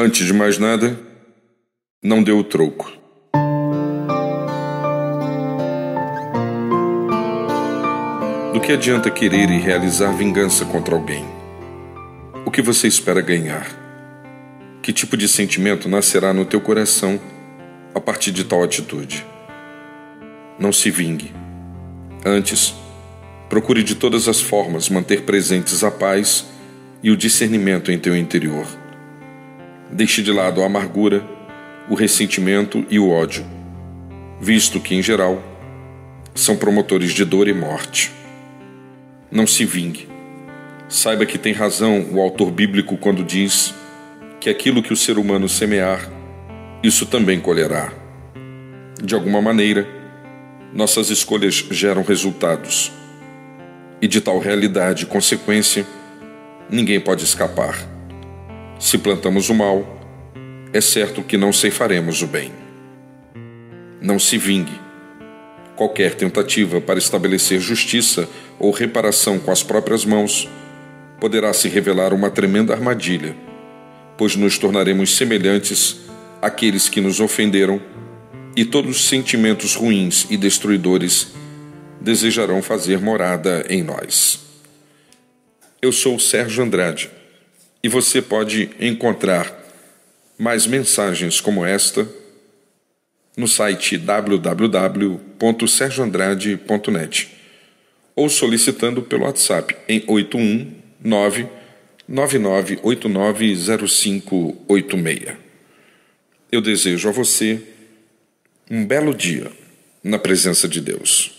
Antes de mais nada, não dê o troco. Do que adianta querer e realizar vingança contra alguém? O que você espera ganhar? Que tipo de sentimento nascerá no teu coração a partir de tal atitude? Não se vingue. Antes, procure de todas as formas manter presentes a paz e o discernimento em teu interior. Deixe de lado a amargura, o ressentimento e o ódio, visto que, em geral, são promotores de dor e morte. Não se vingue. Saiba que tem razão o autor bíblico quando diz que aquilo que o ser humano semear, isso também colherá. De alguma maneira, nossas escolhas geram resultados. E de tal realidade e consequência, ninguém pode escapar. Se plantamos o mal, é certo que não ceifaremos o bem. Não se vingue. Qualquer tentativa para estabelecer justiça ou reparação com as próprias mãos poderá se revelar uma tremenda armadilha, pois nos tornaremos semelhantes àqueles que nos ofenderam e todos os sentimentos ruins e destruidores desejarão fazer morada em nós. Eu sou Sérgio Andrade e você pode encontrar mais mensagens como esta no site www.sergioandrade.net ou solicitando pelo WhatsApp em 819 99890586. Eu desejo a você um belo dia na presença de Deus.